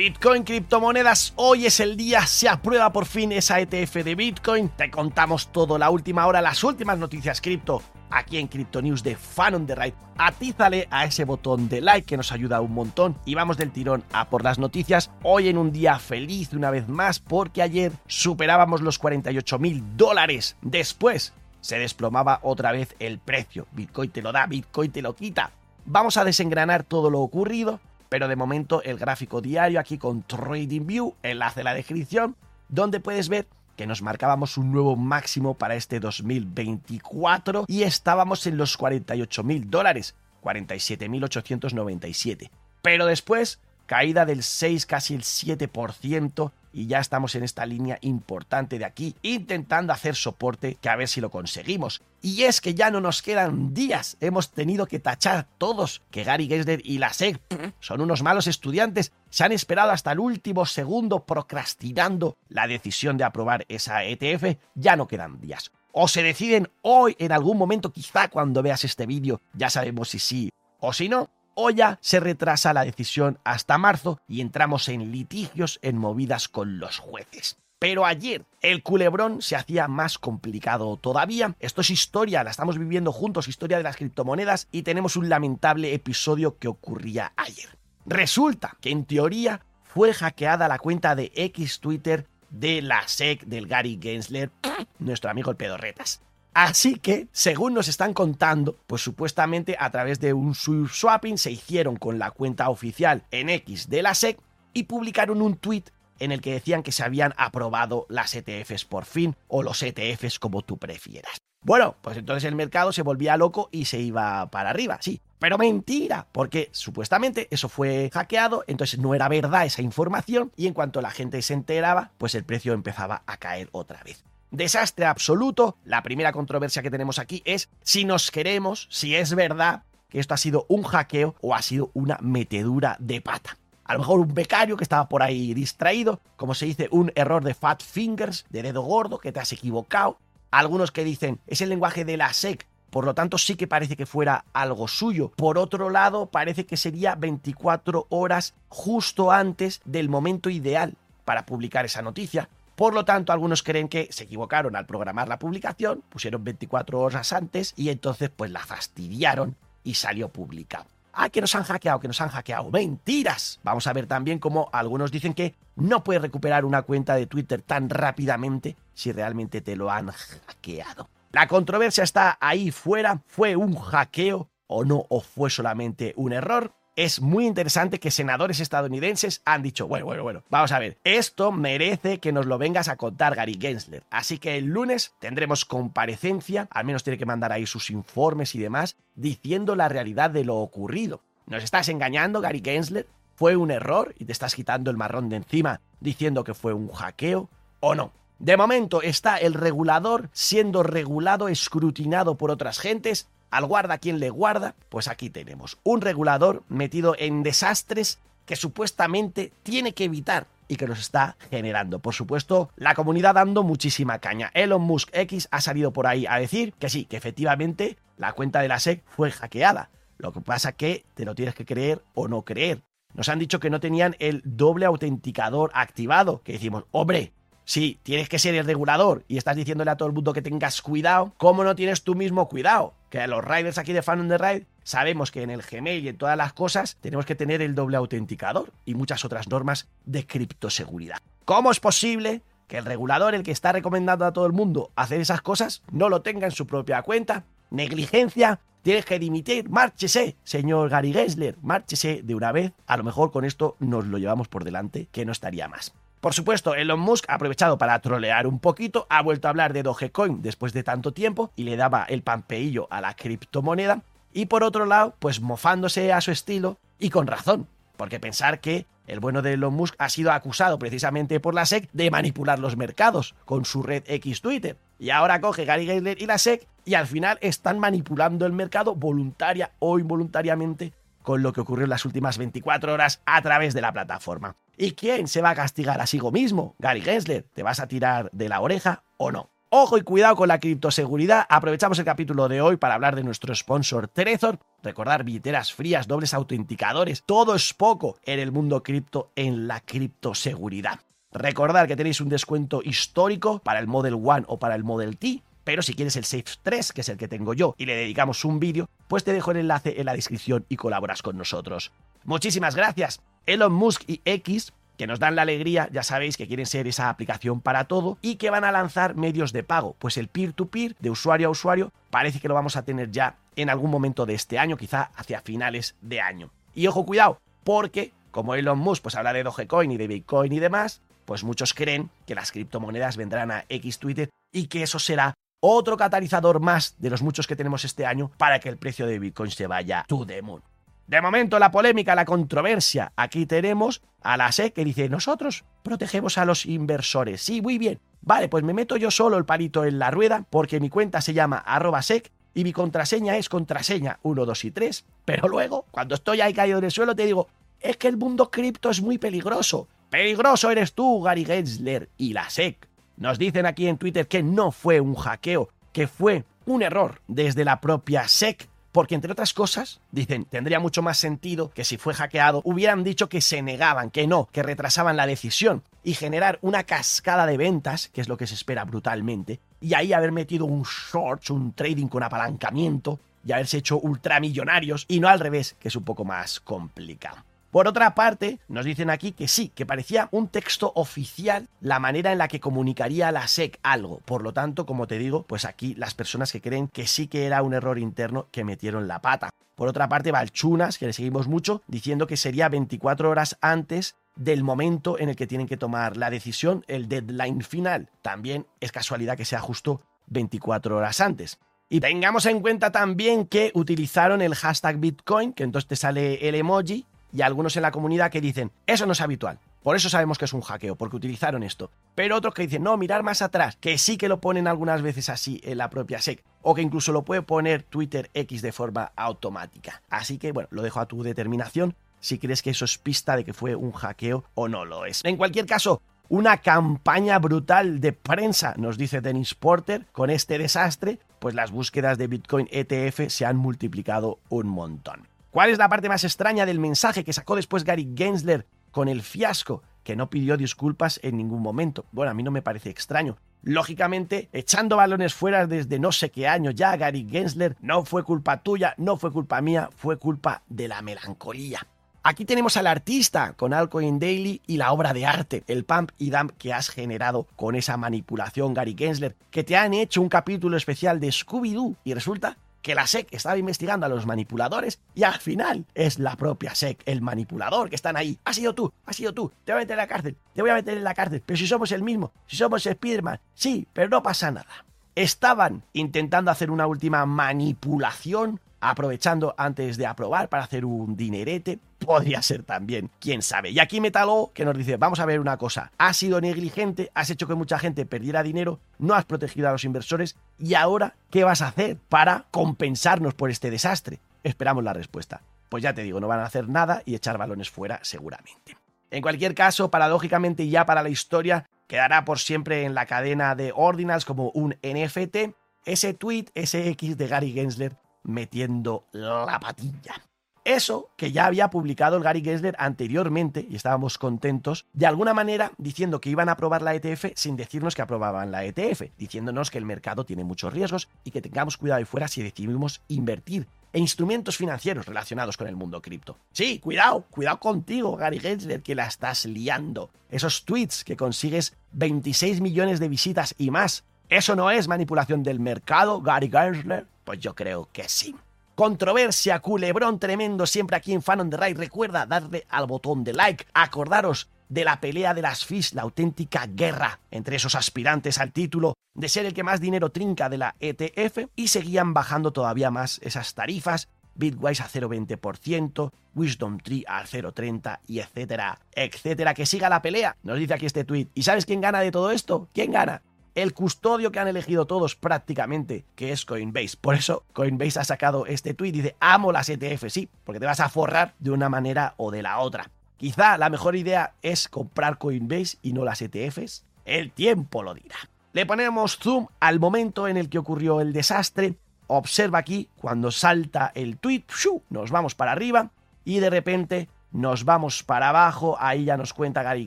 Bitcoin, criptomonedas, hoy es el día, se aprueba por fin esa ETF de Bitcoin, te contamos todo, la última hora, las últimas noticias cripto, aquí en Crypto News de Fan on the Right. Atízale a ese botón de like que nos ayuda un montón. Y vamos del tirón a por las noticias, hoy en un día feliz una vez más porque ayer superábamos los 48 mil dólares, después se desplomaba otra vez el precio, Bitcoin te lo da, Bitcoin te lo quita. Vamos a desengranar todo lo ocurrido pero de momento el gráfico diario aquí con TradingView, enlace en la descripción, donde puedes ver que nos marcábamos un nuevo máximo para este 2024 y estábamos en los 48 mil dólares, 47.897. Pero después, caída del 6, casi el 7%, y ya estamos en esta línea importante de aquí, intentando hacer soporte, que a ver si lo conseguimos. Y es que ya no nos quedan días, hemos tenido que tachar todos que Gary Gensler y la SEC son unos malos estudiantes, se han esperado hasta el último segundo procrastinando la decisión de aprobar esa ETF, ya no quedan días. O se deciden hoy en algún momento, quizá cuando veas este vídeo, ya sabemos si sí o si no, o ya se retrasa la decisión hasta marzo y entramos en litigios en movidas con los jueces. Pero ayer el culebrón se hacía más complicado todavía. Esto es historia, la estamos viviendo juntos, historia de las criptomonedas y tenemos un lamentable episodio que ocurría ayer. Resulta que en teoría fue hackeada la cuenta de X Twitter de la SEC del Gary Gensler, nuestro amigo el Pedorretas. Así que, según nos están contando, pues supuestamente a través de un swapping se hicieron con la cuenta oficial en X de la SEC y publicaron un tweet en el que decían que se habían aprobado las ETFs por fin, o los ETFs como tú prefieras. Bueno, pues entonces el mercado se volvía loco y se iba para arriba, sí. Pero mentira, porque supuestamente eso fue hackeado, entonces no era verdad esa información y en cuanto la gente se enteraba, pues el precio empezaba a caer otra vez. Desastre absoluto. La primera controversia que tenemos aquí es si nos queremos, si es verdad que esto ha sido un hackeo o ha sido una metedura de pata. A lo mejor un becario que estaba por ahí distraído, como se dice, un error de fat fingers, de dedo gordo, que te has equivocado. Algunos que dicen, es el lenguaje de la SEC, por lo tanto sí que parece que fuera algo suyo. Por otro lado, parece que sería 24 horas justo antes del momento ideal para publicar esa noticia. Por lo tanto, algunos creen que se equivocaron al programar la publicación, pusieron 24 horas antes y entonces pues la fastidiaron y salió publicado. Ah, que nos han hackeado, que nos han hackeado. Mentiras. Vamos a ver también cómo algunos dicen que no puedes recuperar una cuenta de Twitter tan rápidamente si realmente te lo han hackeado. La controversia está ahí fuera. ¿Fue un hackeo o no? ¿O fue solamente un error? Es muy interesante que senadores estadounidenses han dicho, bueno, bueno, bueno, vamos a ver, esto merece que nos lo vengas a contar Gary Gensler. Así que el lunes tendremos comparecencia, al menos tiene que mandar ahí sus informes y demás, diciendo la realidad de lo ocurrido. ¿Nos estás engañando, Gary Gensler? ¿Fue un error y te estás quitando el marrón de encima diciendo que fue un hackeo o no? De momento está el regulador siendo regulado, escrutinado por otras gentes al guarda quien le guarda, pues aquí tenemos un regulador metido en desastres que supuestamente tiene que evitar y que nos está generando. Por supuesto, la comunidad dando muchísima caña. Elon Musk X ha salido por ahí a decir que sí, que efectivamente la cuenta de la SEC fue hackeada. Lo que pasa que te lo tienes que creer o no creer. Nos han dicho que no tenían el doble autenticador activado, que decimos, hombre, si tienes que ser el regulador y estás diciéndole a todo el mundo que tengas cuidado, ¿cómo no tienes tú mismo cuidado? Que a los riders aquí de Fan on the Ride sabemos que en el Gmail y en todas las cosas tenemos que tener el doble autenticador y muchas otras normas de criptoseguridad. ¿Cómo es posible que el regulador, el que está recomendando a todo el mundo hacer esas cosas, no lo tenga en su propia cuenta? Negligencia, tienes que dimitir, márchese, señor Gary Gensler, márchese de una vez. A lo mejor con esto nos lo llevamos por delante, que no estaría más. Por supuesto, Elon Musk ha aprovechado para trolear un poquito, ha vuelto a hablar de Dogecoin después de tanto tiempo y le daba el pampeillo a la criptomoneda. Y por otro lado, pues mofándose a su estilo y con razón, Porque pensar que el bueno de Elon Musk ha sido acusado precisamente por la SEC de manipular los mercados con su red X Twitter. Y ahora coge Gary Gensler y la SEC y al final están manipulando el mercado voluntaria o involuntariamente con lo que ocurrió en las últimas 24 horas a través de la plataforma. ¿Y quién se va a castigar a sí mismo? Gary Gensler, ¿te vas a tirar de la oreja o no? Ojo y cuidado con la criptoseguridad. Aprovechamos el capítulo de hoy para hablar de nuestro sponsor Trezor. Recordar billeteras frías, dobles autenticadores. Todo es poco en el mundo cripto en la criptoseguridad. Recordar que tenéis un descuento histórico para el Model One o para el Model T. Pero si quieres el Safe 3, que es el que tengo yo, y le dedicamos un vídeo, pues te dejo el enlace en la descripción y colaboras con nosotros. Muchísimas gracias. Elon Musk y X que nos dan la alegría, ya sabéis que quieren ser esa aplicación para todo y que van a lanzar medios de pago. Pues el peer-to-peer, de usuario a usuario, parece que lo vamos a tener ya en algún momento de este año, quizá hacia finales de año. Y ojo, cuidado, porque como Elon Musk pues habla de Dogecoin y de Bitcoin y demás, pues muchos creen que las criptomonedas vendrán a X Twitter y que eso será otro catalizador más de los muchos que tenemos este año para que el precio de Bitcoin se vaya to the moon. De momento, la polémica, la controversia. Aquí tenemos a la SEC que dice, nosotros protegemos a los inversores. Sí, muy bien. Vale, pues me meto yo solo el palito en la rueda porque mi cuenta se llama arroba sec y mi contraseña es contraseña 1, 2 y 3. Pero luego, cuando estoy ahí caído en el suelo, te digo, es que el mundo cripto es muy peligroso. Peligroso eres tú, Gary Gensler y la SEC. Nos dicen aquí en Twitter que no fue un hackeo, que fue un error desde la propia SEC porque entre otras cosas, dicen, tendría mucho más sentido que si fue hackeado hubieran dicho que se negaban, que no, que retrasaban la decisión y generar una cascada de ventas, que es lo que se espera brutalmente, y ahí haber metido un short, un trading con apalancamiento y haberse hecho ultramillonarios y no al revés, que es un poco más complicado. Por otra parte, nos dicen aquí que sí, que parecía un texto oficial la manera en la que comunicaría la SEC algo. Por lo tanto, como te digo, pues aquí las personas que creen que sí que era un error interno que metieron la pata. Por otra parte, Valchunas, que le seguimos mucho, diciendo que sería 24 horas antes del momento en el que tienen que tomar la decisión, el deadline final. También es casualidad que sea justo 24 horas antes. Y tengamos en cuenta también que utilizaron el hashtag Bitcoin, que entonces te sale el emoji, y algunos en la comunidad que dicen, eso no es habitual. Por eso sabemos que es un hackeo, porque utilizaron esto. Pero otros que dicen, no, mirar más atrás, que sí que lo ponen algunas veces así en la propia SEC, o que incluso lo puede poner Twitter X de forma automática. Así que, bueno, lo dejo a tu determinación si crees que eso es pista de que fue un hackeo o no lo es. En cualquier caso, una campaña brutal de prensa, nos dice Dennis Porter, con este desastre, pues las búsquedas de Bitcoin ETF se han multiplicado un montón. ¿Cuál es la parte más extraña del mensaje que sacó después Gary Gensler con el fiasco? Que no pidió disculpas en ningún momento. Bueno, a mí no me parece extraño. Lógicamente, echando balones fuera desde no sé qué año ya, Gary Gensler, no fue culpa tuya, no fue culpa mía, fue culpa de la melancolía. Aquí tenemos al artista con Alcoin Daily y la obra de arte, el pump y dump que has generado con esa manipulación, Gary Gensler, que te han hecho un capítulo especial de Scooby-Doo y resulta que la SEC estaba investigando a los manipuladores y al final es la propia SEC, el manipulador, que están ahí. Ha sido tú, ha sido tú, te voy a meter en la cárcel, te voy a meter en la cárcel, pero si somos el mismo, si somos Spiderman, sí, pero no pasa nada. Estaban intentando hacer una última manipulación aprovechando antes de aprobar para hacer un dinerete. Podría ser también, quién sabe. Y aquí Metalo que nos dice, vamos a ver una cosa, has sido negligente, has hecho que mucha gente perdiera dinero, no has protegido a los inversores y ahora, ¿qué vas a hacer para compensarnos por este desastre? Esperamos la respuesta. Pues ya te digo, no van a hacer nada y echar balones fuera seguramente. En cualquier caso, paradójicamente ya para la historia, quedará por siempre en la cadena de Ordinals como un NFT ese tweet, ese X de Gary Gensler metiendo la patilla. Eso que ya había publicado el Gary Gensler anteriormente y estábamos contentos, de alguna manera diciendo que iban a aprobar la ETF sin decirnos que aprobaban la ETF, diciéndonos que el mercado tiene muchos riesgos y que tengamos cuidado ahí fuera si decidimos invertir en instrumentos financieros relacionados con el mundo cripto. Sí, cuidado, cuidado contigo, Gary Gensler, que la estás liando. Esos tweets que consigues 26 millones de visitas y más. ¿Eso no es manipulación del mercado, Gary Gensler? Pues yo creo que sí. Controversia, culebrón tremendo siempre aquí en Fan on the. Recuerda darle al botón de like. Acordaros de la pelea de las FIS, la auténtica guerra entre esos aspirantes al título de ser el que más dinero trinca de la ETF y seguían bajando todavía más esas tarifas Bitwise a 0,20%, Wisdom Tree al 0,30 y etcétera, etcétera. Que siga la pelea, nos dice aquí este tweet. ¿Y sabes quién gana de todo esto? ¿Quién gana? El custodio que han elegido todos prácticamente, que es Coinbase. Por eso Coinbase ha sacado este tweet dice, amo las ETF, sí, porque te vas a forrar de una manera o de la otra. Quizá la mejor idea es comprar Coinbase y no las ETFs. El tiempo lo dirá. Le ponemos zoom al momento en el que ocurrió el desastre. Observa aquí cuando salta el tweet, nos vamos para arriba y de repente nos vamos para abajo. Ahí ya nos cuenta Gary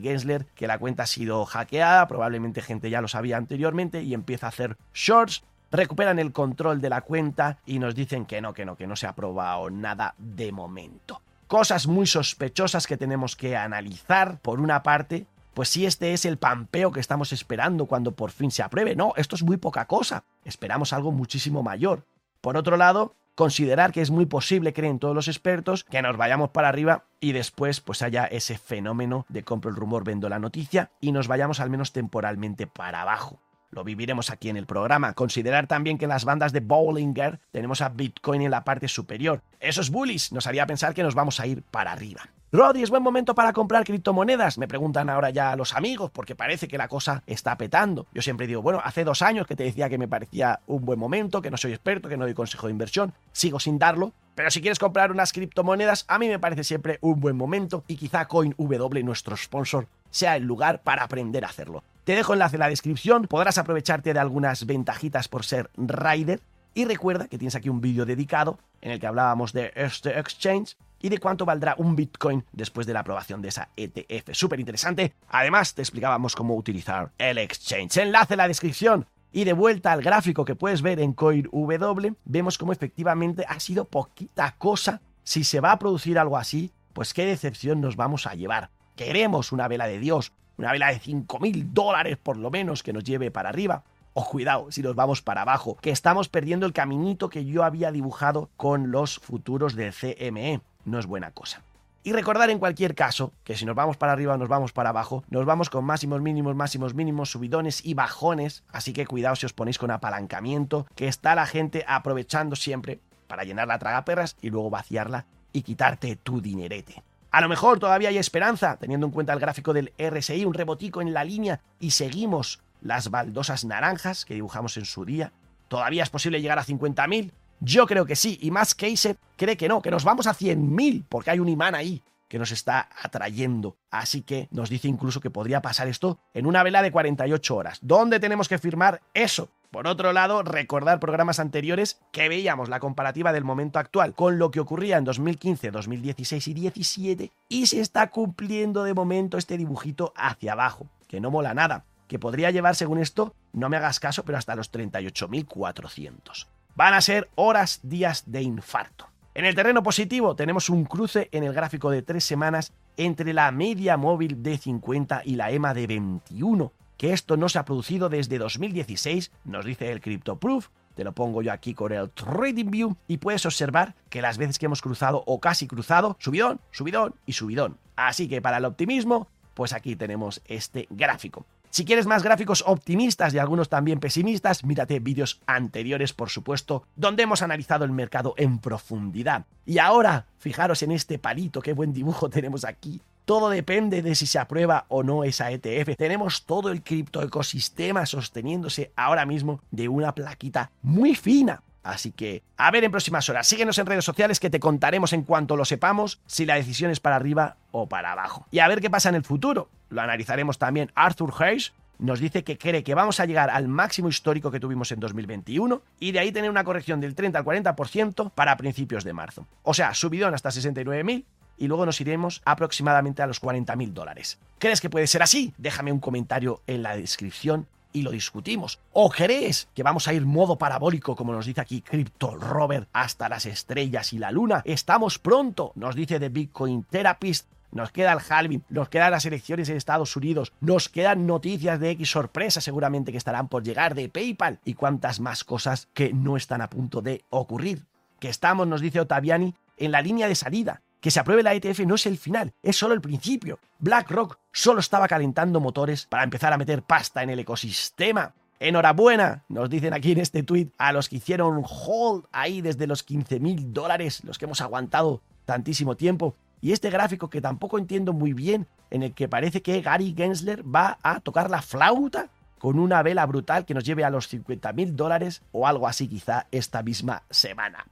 Gensler que la cuenta ha sido hackeada, probablemente gente ya lo sabía anteriormente y empieza a hacer shorts. Recuperan el control de la cuenta y nos dicen que no, que no, que no se ha probado nada de momento. Cosas muy sospechosas que tenemos que analizar. Por una parte, pues si este es el pampeo que estamos esperando cuando por fin se apruebe. No, esto es muy poca cosa. Esperamos algo muchísimo mayor. Por otro lado, considerar que es muy posible, creen todos los expertos, que nos vayamos para arriba y después pues haya ese fenómeno de compro el rumor, vendo la noticia y nos vayamos al menos temporalmente para abajo. Lo viviremos aquí en el programa. Considerar también que las bandas de Bollinger tenemos a Bitcoin en la parte superior. Esos bullies nos haría pensar que nos vamos a ir para arriba. Rodri, ¿es buen momento para comprar criptomonedas? Me preguntan ahora ya los amigos, porque parece que la cosa está petando. Yo siempre digo, bueno, hace dos años que te decía que me parecía un buen momento, que no soy experto, que no doy consejo de inversión, sigo sin darlo, pero si quieres comprar unas criptomonedas, a mí me parece siempre un buen momento y quizá CoinW, nuestro sponsor, sea el lugar para aprender a hacerlo. Te dejo enlace en la descripción, podrás aprovecharte de algunas ventajitas por ser rider y recuerda que tienes aquí un vídeo dedicado en el que hablábamos de este exchange y de cuánto valdrá un Bitcoin después de la aprobación de esa ETF. Súper interesante. Además, te explicábamos cómo utilizar el exchange. Enlace en la descripción. Y de vuelta al gráfico que puedes ver en CoinW, vemos cómo efectivamente ha sido poquita cosa. Si se va a producir algo así, pues qué decepción nos vamos a llevar. Queremos una vela de Dios, una vela de 5 mil dólares por lo menos que nos lleve para arriba. O cuidado si nos vamos para abajo, que estamos perdiendo el caminito que yo había dibujado con los futuros del CME no es buena cosa. Y recordar en cualquier caso que si nos vamos para arriba o nos vamos para abajo, nos vamos con máximos mínimos, máximos mínimos, subidones y bajones, así que cuidado si os ponéis con apalancamiento, que está la gente aprovechando siempre para llenar la tragaperras y luego vaciarla y quitarte tu dinerete. A lo mejor todavía hay esperanza, teniendo en cuenta el gráfico del RSI, un rebotico en la línea y seguimos las baldosas naranjas que dibujamos en su día. Todavía es posible llegar a 50.000, yo creo que sí, y más Casey cree que no, que nos vamos a 100.000, porque hay un imán ahí que nos está atrayendo. Así que nos dice incluso que podría pasar esto en una vela de 48 horas. ¿Dónde tenemos que firmar eso? Por otro lado, recordar programas anteriores que veíamos la comparativa del momento actual con lo que ocurría en 2015, 2016 y 2017 y se está cumpliendo de momento este dibujito hacia abajo, que no mola nada, que podría llevar según esto, no me hagas caso, pero hasta los 38.400. Van a ser horas, días de infarto. En el terreno positivo tenemos un cruce en el gráfico de tres semanas entre la media móvil de 50 y la EMA de 21, que esto no se ha producido desde 2016, nos dice el CryptoProof, te lo pongo yo aquí con el TradingView y puedes observar que las veces que hemos cruzado o casi cruzado, subidón, subidón y subidón. Así que para el optimismo, pues aquí tenemos este gráfico. Si quieres más gráficos optimistas y algunos también pesimistas, mírate vídeos anteriores, por supuesto, donde hemos analizado el mercado en profundidad. Y ahora, fijaros en este palito, qué buen dibujo tenemos aquí. Todo depende de si se aprueba o no esa ETF. Tenemos todo el criptoecosistema sosteniéndose ahora mismo de una plaquita muy fina. Así que, a ver en próximas horas. Síguenos en redes sociales que te contaremos en cuanto lo sepamos si la decisión es para arriba o para abajo. Y a ver qué pasa en el futuro. Lo analizaremos también. Arthur Hayes nos dice que cree que vamos a llegar al máximo histórico que tuvimos en 2021 y de ahí tener una corrección del 30 al 40% para principios de marzo. O sea, subidón hasta 69.000 y luego nos iremos aproximadamente a los 40.000 dólares. ¿Crees que puede ser así? Déjame un comentario en la descripción y lo discutimos. ¿O crees que vamos a ir modo parabólico, como nos dice aquí Crypto Robert, hasta las estrellas y la luna? Estamos pronto, nos dice The Bitcoin Therapist. Nos queda el halving, nos quedan las elecciones en Estados Unidos, nos quedan noticias de X sorpresa seguramente que estarán por llegar de PayPal y cuantas más cosas que no están a punto de ocurrir. Que estamos, nos dice Ottaviani, en la línea de salida. Que se apruebe la ETF no es el final, es solo el principio. BlackRock solo estaba calentando motores para empezar a meter pasta en el ecosistema. Enhorabuena, nos dicen aquí en este tweet a los que hicieron hold ahí desde los 15 mil dólares, los que hemos aguantado tantísimo tiempo. Y este gráfico que tampoco entiendo muy bien, en el que parece que Gary Gensler va a tocar la flauta con una vela brutal que nos lleve a los 50 mil dólares o algo así quizá esta misma semana.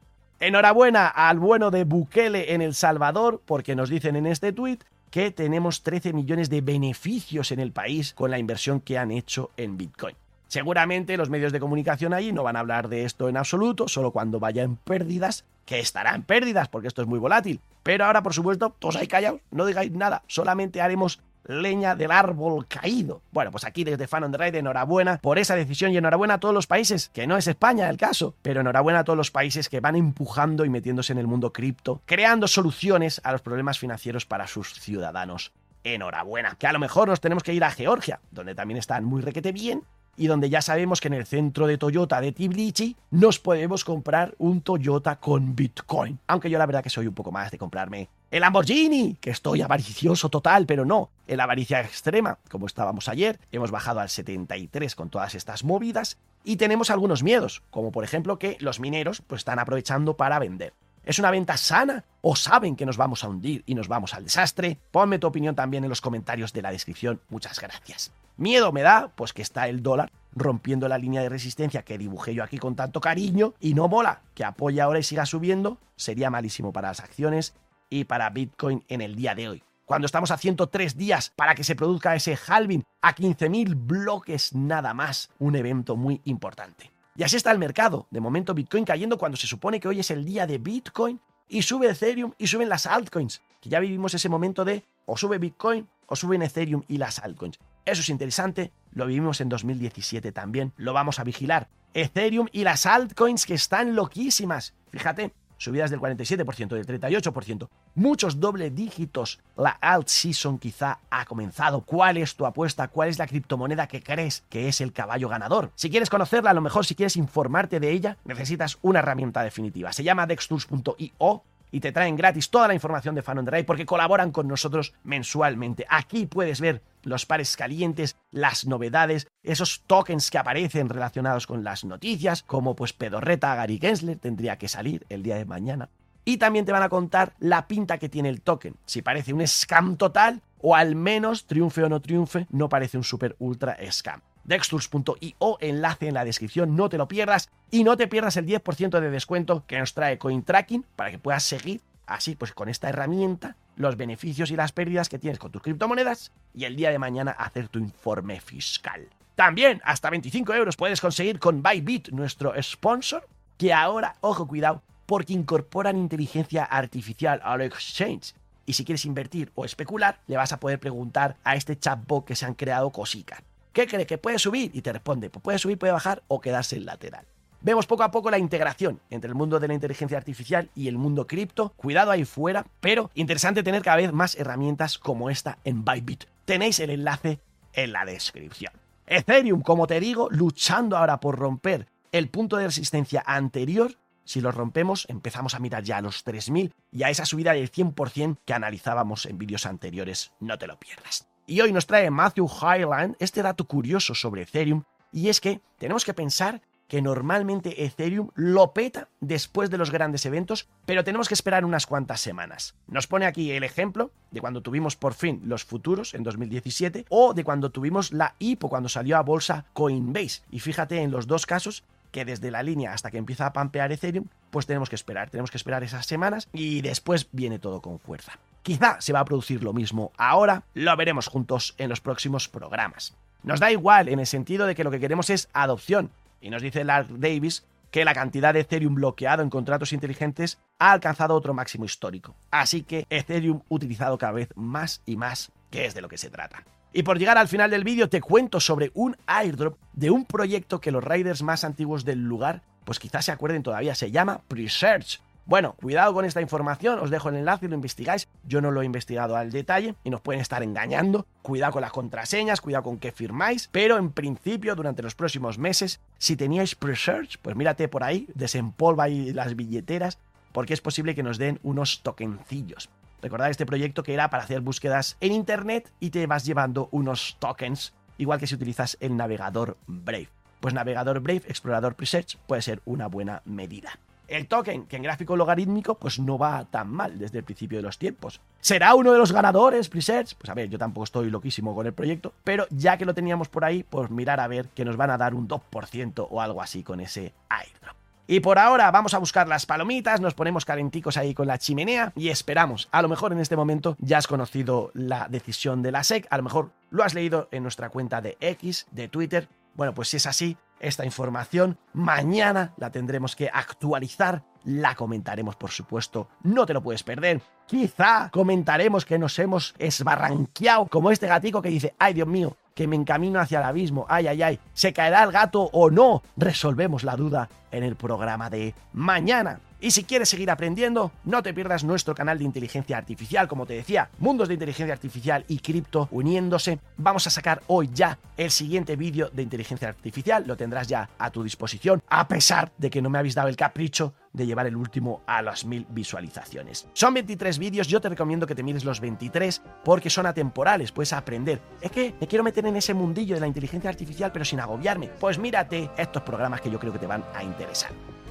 Enhorabuena al bueno de Bukele en El Salvador, porque nos dicen en este tweet que tenemos 13 millones de beneficios en el país con la inversión que han hecho en Bitcoin. Seguramente los medios de comunicación allí no van a hablar de esto en absoluto, solo cuando vaya en pérdidas, que estará en pérdidas porque esto es muy volátil. Pero ahora, por supuesto, todos ahí callados, no digáis nada, solamente haremos leña del árbol caído. Bueno, pues aquí desde Fan on enhorabuena por esa decisión y enhorabuena a todos los países, que no es España el caso, pero enhorabuena a todos los países que van empujando y metiéndose en el mundo cripto, creando soluciones a los problemas financieros para sus ciudadanos. Enhorabuena, que a lo mejor nos tenemos que ir a Georgia, donde también están muy requete bien, y donde ya sabemos que en el centro de Toyota de Tbilisi nos podemos comprar un Toyota con Bitcoin. Aunque yo la verdad que soy un poco más de comprarme el Lamborghini, que estoy avaricioso total, pero no, el avaricia extrema, como estábamos ayer, hemos bajado al 73 con todas estas movidas y tenemos algunos miedos, como por ejemplo que los mineros pues están aprovechando para vender. ¿Es una venta sana? ¿O saben que nos vamos a hundir y nos vamos al desastre? Ponme tu opinión también en los comentarios de la descripción. Muchas gracias. Miedo me da, pues que está el dólar rompiendo la línea de resistencia que dibujé yo aquí con tanto cariño y no mola que apoye ahora y siga subiendo. Sería malísimo para las acciones y para Bitcoin en el día de hoy. Cuando estamos a 103 días para que se produzca ese halving a 15.000 bloques nada más, un evento muy importante. Y así está el mercado. De momento Bitcoin cayendo cuando se supone que hoy es el día de Bitcoin y sube Ethereum y suben las altcoins. Que ya vivimos ese momento de o sube Bitcoin o suben Ethereum y las altcoins. Eso es interesante, lo vivimos en 2017 también, lo vamos a vigilar. Ethereum y las altcoins que están loquísimas. Fíjate, subidas del 47%, del 38%, muchos doble dígitos. La alt season quizá ha comenzado. ¿Cuál es tu apuesta? ¿Cuál es la criptomoneda que crees que es el caballo ganador? Si quieres conocerla, a lo mejor si quieres informarte de ella, necesitas una herramienta definitiva. Se llama dextools.io y te traen gratis toda la información de Fan porque colaboran con nosotros mensualmente. Aquí puedes ver los pares calientes, las novedades, esos tokens que aparecen relacionados con las noticias, como pues Pedorreta Gary Gensler tendría que salir el día de mañana. Y también te van a contar la pinta que tiene el token, si parece un scam total o al menos triunfe o no triunfe, no parece un super ultra scam dextools.io, enlace en la descripción, no te lo pierdas y no te pierdas el 10% de descuento que nos trae CoinTracking para que puedas seguir así pues con esta herramienta los beneficios y las pérdidas que tienes con tus criptomonedas y el día de mañana hacer tu informe fiscal. También hasta 25 euros puedes conseguir con Bybit, nuestro sponsor, que ahora, ojo cuidado, porque incorporan inteligencia artificial al exchange. Y si quieres invertir o especular, le vas a poder preguntar a este chatbot que se han creado cositas. ¿Qué cree que puede subir? Y te responde, pues puede subir, puede bajar o quedarse en lateral. Vemos poco a poco la integración entre el mundo de la inteligencia artificial y el mundo cripto. Cuidado ahí fuera, pero interesante tener cada vez más herramientas como esta en Bybit. Tenéis el enlace en la descripción. Ethereum, como te digo, luchando ahora por romper el punto de resistencia anterior. Si lo rompemos, empezamos a mirar ya a los 3000 y a esa subida del 100% que analizábamos en vídeos anteriores. No te lo pierdas. Y hoy nos trae Matthew Highland este dato curioso sobre Ethereum, y es que tenemos que pensar que normalmente Ethereum lo peta después de los grandes eventos, pero tenemos que esperar unas cuantas semanas. Nos pone aquí el ejemplo de cuando tuvimos por fin los futuros en 2017 o de cuando tuvimos la IPO cuando salió a bolsa Coinbase. Y fíjate en los dos casos que desde la línea hasta que empieza a pampear Ethereum, pues tenemos que esperar, tenemos que esperar esas semanas y después viene todo con fuerza. Quizá se va a producir lo mismo ahora, lo veremos juntos en los próximos programas. Nos da igual en el sentido de que lo que queremos es adopción, y nos dice Lark Davis que la cantidad de Ethereum bloqueado en contratos inteligentes ha alcanzado otro máximo histórico. Así que Ethereum utilizado cada vez más y más, que es de lo que se trata. Y por llegar al final del vídeo te cuento sobre un airdrop de un proyecto que los raiders más antiguos del lugar pues quizás se acuerden todavía, se llama Presearch. Bueno, cuidado con esta información, os dejo el enlace y lo investigáis. Yo no lo he investigado al detalle y nos pueden estar engañando. Cuidado con las contraseñas, cuidado con qué firmáis. Pero en principio, durante los próximos meses, si teníais pre-search, pues mírate por ahí, desempolva ahí las billeteras, porque es posible que nos den unos tokencillos. Recordad este proyecto que era para hacer búsquedas en internet y te vas llevando unos tokens, igual que si utilizas el navegador Brave. pues navegador Brave, explorador Presearch puede ser una buena medida. El token, que en gráfico logarítmico, pues no va tan mal desde el principio de los tiempos. ¿Será uno de los ganadores, Presearch? Pues a ver, yo tampoco estoy loquísimo con el proyecto, pero ya que lo teníamos por ahí, pues mirar a ver que nos van a dar un 2% o algo así con ese airdrop. Y por ahora vamos a buscar las palomitas, nos ponemos calenticos ahí con la chimenea y esperamos. A lo mejor en este momento ya has conocido la decisión de la SEC, a lo mejor lo has leído en nuestra cuenta de X, de Twitter. Bueno, pues si es así, esta información mañana la tendremos que actualizar, la comentaremos por supuesto, no te lo puedes perder. Quizá comentaremos que nos hemos esbarranqueado, como este gatico que dice, ay Dios mío, que me encamino hacia el abismo, ay, ay, ay, ¿se caerá el gato o no? Resolvemos la duda en el programa de mañana. Y si quieres seguir aprendiendo, no te pierdas nuestro canal de inteligencia artificial, como te decía, mundos de inteligencia artificial y cripto uniéndose. Vamos a sacar hoy ya el siguiente vídeo de inteligencia artificial, lo tendrás ya a tu disposición, a pesar de que no me habéis dado el capricho de llevar el último a las mil visualizaciones. Son 23 vídeos, yo te recomiendo que te mires los 23 porque son atemporales, puedes aprender. Es que me quiero meter en ese mundillo de la inteligencia artificial pero sin agobiarme. Pues mírate estos programas que yo creo que te van a interesar.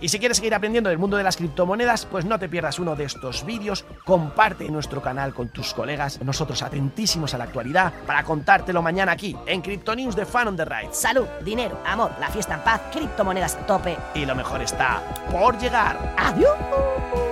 Y si quieres seguir aprendiendo del mundo de las criptomonedas, pues no te pierdas uno de estos vídeos, comparte nuestro canal con tus colegas, nosotros atentísimos a la actualidad, para contártelo mañana aquí, en Crypto News de Fan on the Ride. Salud, dinero, amor, la fiesta en paz, criptomonedas a tope. Y lo mejor está por llegar. ¡Adiós!